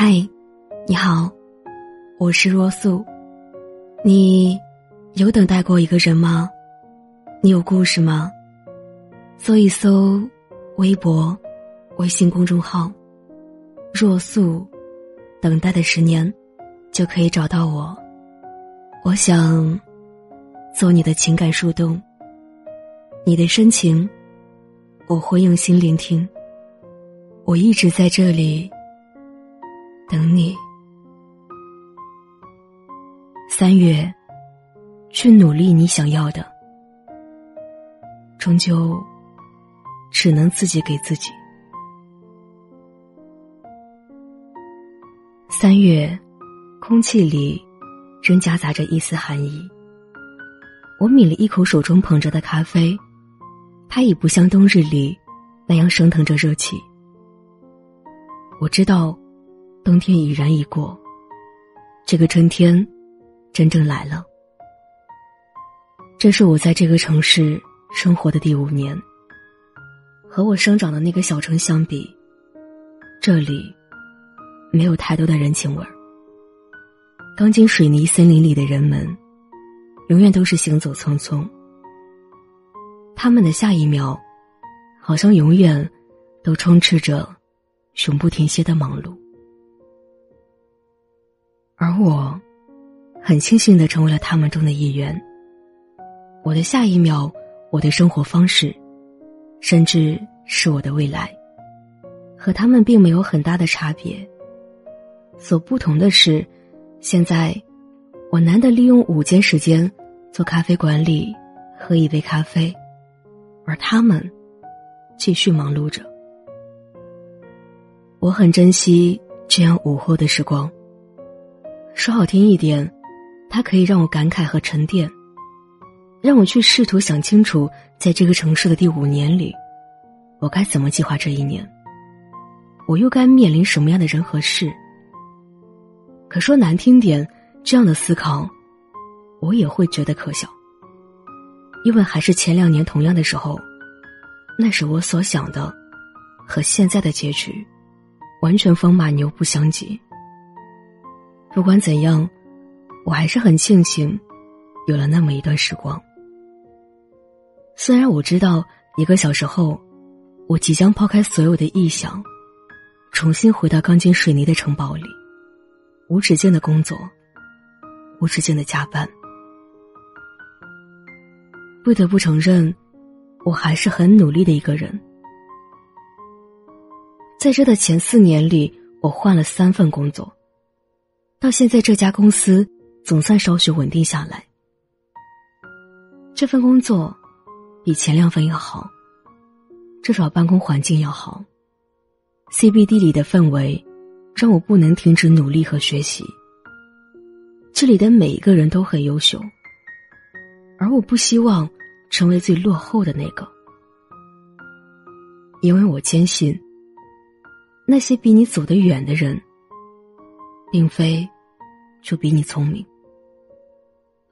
嗨，你好，我是若素。你有等待过一个人吗？你有故事吗？搜一搜微博、微信公众号“若素”，等待的十年，就可以找到我。我想做你的情感树洞，你的深情，我会用心聆听。我一直在这里。等你。三月，去努力你想要的，终究只能自己给自己。三月，空气里仍夹杂着一丝寒意。我抿了一口手中捧着的咖啡，它已不像冬日里那样升腾着热气。我知道。冬天已然已过，这个春天真正来了。这是我在这个城市生活的第五年。和我生长的那个小城相比，这里没有太多的人情味儿。钢筋水泥森林里的人们，永远都是行走匆匆。他们的下一秒，好像永远都充斥着永不停歇的忙碌。而我，很庆幸的成为了他们中的一员。我的下一秒，我的生活方式，甚至是我的未来，和他们并没有很大的差别。所不同的是，现在，我难得利用午间时间，做咖啡馆里喝一杯咖啡，而他们，继续忙碌着。我很珍惜这样午后的时光。说好听一点，它可以让我感慨和沉淀，让我去试图想清楚，在这个城市的第五年里，我该怎么计划这一年，我又该面临什么样的人和事。可说难听点，这样的思考，我也会觉得可笑，因为还是前两年同样的时候，那时我所想的，和现在的结局，完全风马牛不相及。不管怎样，我还是很庆幸，有了那么一段时光。虽然我知道一个小时后，我即将抛开所有的臆想，重新回到钢筋水泥的城堡里，无止境的工作，无止境的加班。不得不承认，我还是很努力的一个人。在这的前四年里，我换了三份工作。到现在，这家公司总算稍许稳定下来。这份工作比前两份要好，至少办公环境要好。CBD 里的氛围让我不能停止努力和学习。这里的每一个人都很优秀，而我不希望成为最落后的那个，因为我坚信，那些比你走得远的人。并非就比你聪明，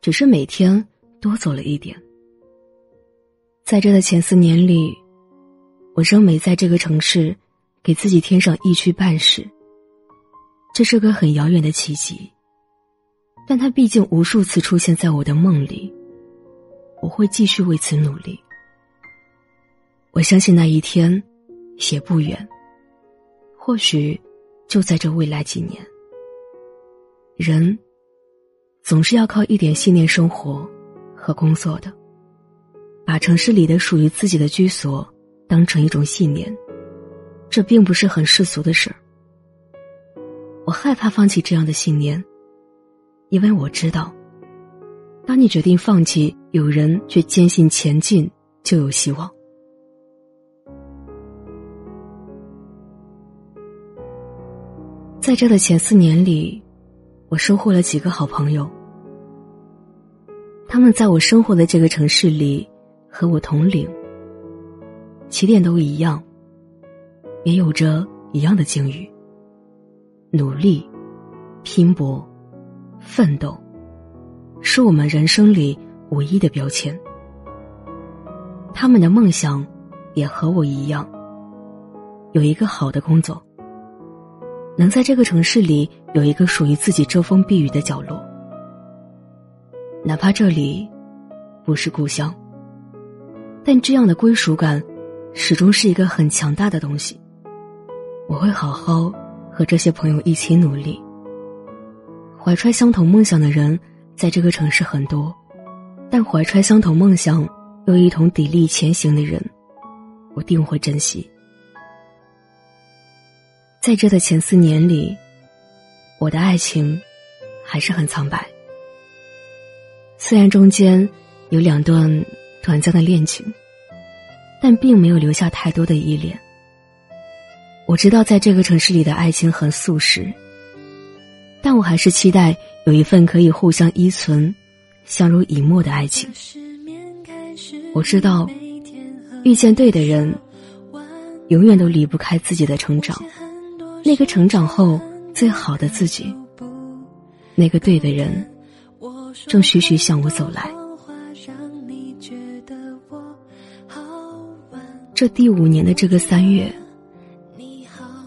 只是每天多走了一点。在这的前四年里，我仍没在这个城市给自己添上一区半室。这是个很遥远的奇迹，但它毕竟无数次出现在我的梦里。我会继续为此努力。我相信那一天也不远，或许就在这未来几年。人总是要靠一点信念生活和工作的，把城市里的属于自己的居所当成一种信念，这并不是很世俗的事儿。我害怕放弃这样的信念，因为我知道，当你决定放弃，有人却坚信前进就有希望。在这的前四年里。我收获了几个好朋友，他们在我生活的这个城市里和我同龄，起点都一样，也有着一样的境遇。努力、拼搏、奋斗，是我们人生里唯一的标签。他们的梦想也和我一样，有一个好的工作。能在这个城市里有一个属于自己遮风避雨的角落，哪怕这里不是故乡，但这样的归属感始终是一个很强大的东西。我会好好和这些朋友一起努力。怀揣相同梦想的人在这个城市很多，但怀揣相同梦想又一同砥砺前行的人，我定会珍惜。在这的前四年里，我的爱情还是很苍白。虽然中间有两段短暂的恋情，但并没有留下太多的依恋。我知道，在这个城市里的爱情很速食，但我还是期待有一份可以互相依存、相濡以沫的爱情。我知道，遇见对的人，永远都离不开自己的成长。那个成长后最好的自己，那个对的人，正徐徐向我走来。这第五年的这个三月，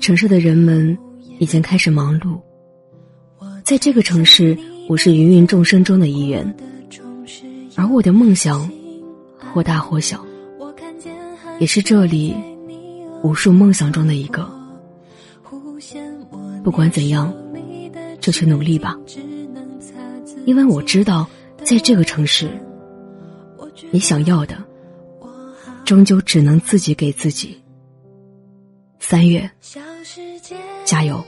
城市的人们已经开始忙碌。在这个城市，我是芸芸众生中的一员，而我的梦想，或大或小，也是这里无数梦想中的一个。不管怎样，就去努力吧，因为我知道，在这个城市，你想要的，终究只能自己给自己。三月，加油！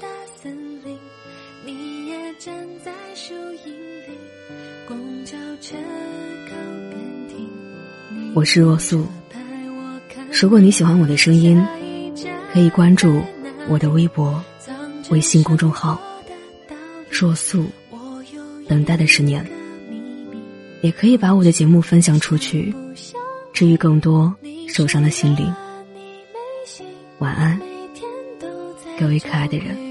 我是若素，如果你喜欢我的声音，可以关注我的微博。微信公众号“若素”，等待的十年，也可以把我的节目分享出去，治愈更多受伤的心灵。晚安，各位可爱的人。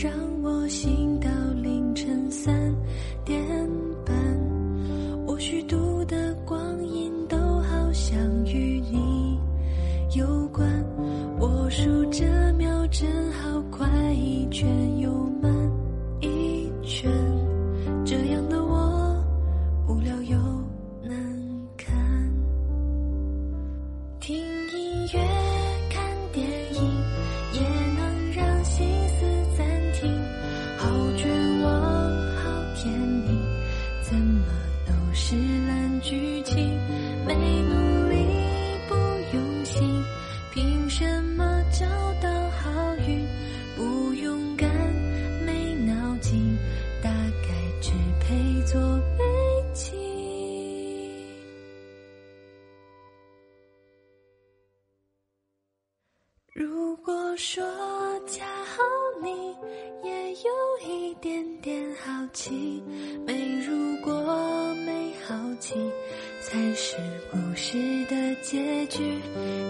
让我心说恰好你也有一点点好奇。没如果没好奇才是故事的结局。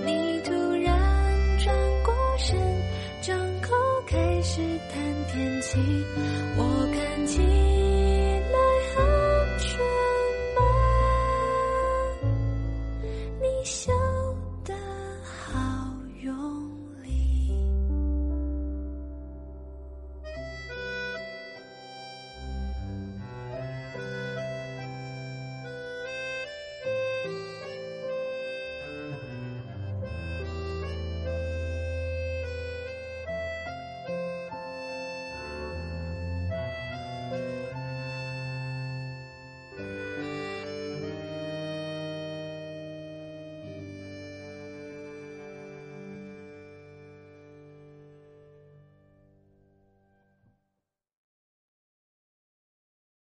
你突然转过身张口开始谈天气。我看清